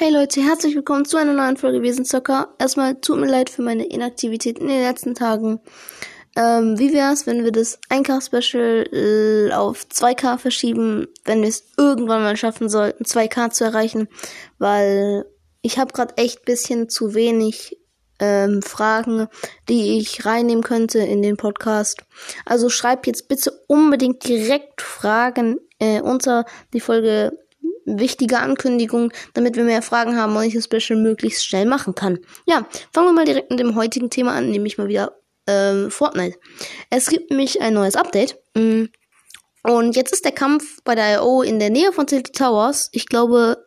Hey Leute, herzlich willkommen zu einer neuen Folge Wesenszocker. Erstmal tut mir leid für meine Inaktivität in den letzten Tagen. Ähm, wie wär's, wenn wir das 1K-Special äh, auf 2K verschieben, wenn wir es irgendwann mal schaffen sollten, 2K zu erreichen? Weil ich habe gerade echt bisschen zu wenig ähm, Fragen, die ich reinnehmen könnte in den Podcast. Also schreibt jetzt bitte unbedingt direkt Fragen äh, unter die Folge wichtige Ankündigung, damit wir mehr Fragen haben und ich das Special möglichst schnell machen kann. Ja, fangen wir mal direkt mit dem heutigen Thema an, nämlich mal wieder ähm, Fortnite. Es gibt nämlich ein neues Update. Mm, und jetzt ist der Kampf bei der IO in der Nähe von Tilted Towers. Ich glaube,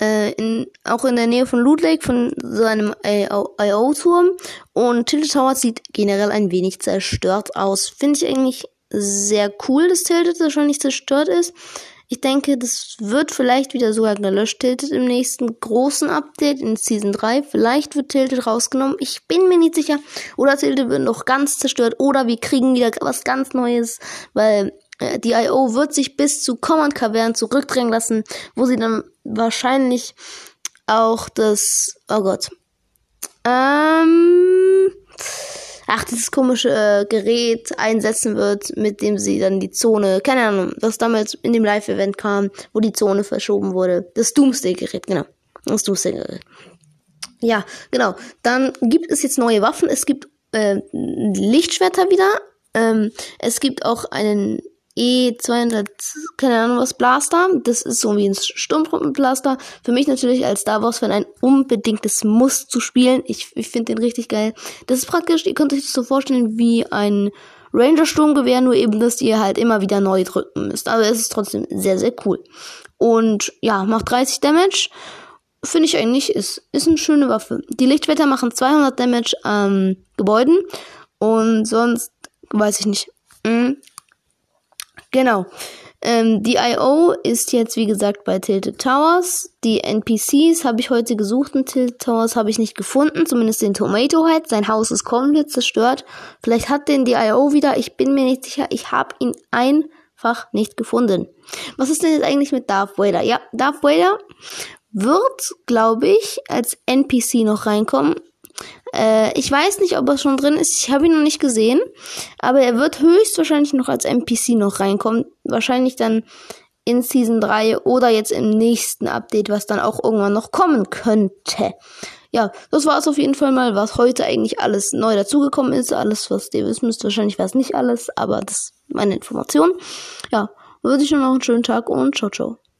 äh, in, auch in der Nähe von Loot Lake, von seinem IO-Turm. Und Tilted Towers sieht generell ein wenig zerstört aus. Finde ich eigentlich sehr cool, dass Tilted wahrscheinlich zerstört ist. Ich denke, das wird vielleicht wieder sogar gelöscht, Tilted im nächsten großen Update in Season 3. Vielleicht wird Tilted rausgenommen. Ich bin mir nicht sicher. Oder Tilted wird noch ganz zerstört. Oder wir kriegen wieder was ganz Neues, weil äh, die IO wird sich bis zu Command Cavern zurückdrängen lassen, wo sie dann wahrscheinlich auch das, oh Gott, ähm, ach, dieses komische äh, Gerät einsetzen wird, mit dem sie dann die Zone, keine Ahnung, was damals in dem Live-Event kam, wo die Zone verschoben wurde. Das Doomsday-Gerät, genau. Das Doomsday-Gerät. Ja, genau. Dann gibt es jetzt neue Waffen. Es gibt äh, Lichtschwerter wieder. Ähm, es gibt auch einen E200, keine Ahnung was, Blaster. Das ist so wie ein Sturmtruppenblaster. Für mich natürlich als Star Wars-Fan ein unbedingtes Muss zu spielen. Ich, ich finde den richtig geil. Das ist praktisch, ihr könnt euch das so vorstellen wie ein Ranger-Sturmgewehr, nur eben, dass ihr halt immer wieder neu drücken müsst. Aber es ist trotzdem sehr, sehr cool. Und ja, macht 30 Damage. Finde ich eigentlich, ist, ist eine schöne Waffe. Die Lichtwetter machen 200 Damage an Gebäuden. Und sonst, weiß ich nicht. Genau. Ähm, die IO ist jetzt, wie gesagt, bei Tilted Towers. Die NPCs habe ich heute gesucht in Tilted Towers, habe ich nicht gefunden. Zumindest den Tomato Head. Sein Haus ist komplett zerstört. Vielleicht hat den die IO wieder. Ich bin mir nicht sicher. Ich habe ihn einfach nicht gefunden. Was ist denn jetzt eigentlich mit Darth Vader? Ja, Darth Vader wird, glaube ich, als NPC noch reinkommen. Äh, ich weiß nicht, ob er schon drin ist. Ich habe ihn noch nicht gesehen. Aber er wird höchstwahrscheinlich noch als NPC noch reinkommen. Wahrscheinlich dann in Season 3 oder jetzt im nächsten Update, was dann auch irgendwann noch kommen könnte. Ja, das war es auf jeden Fall mal, was heute eigentlich alles neu dazugekommen ist. Alles, was ihr wissen müsst, wahrscheinlich war es nicht alles, aber das ist meine Information. Ja, würde ich noch einen schönen Tag und ciao, ciao.